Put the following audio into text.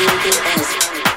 Enrique S.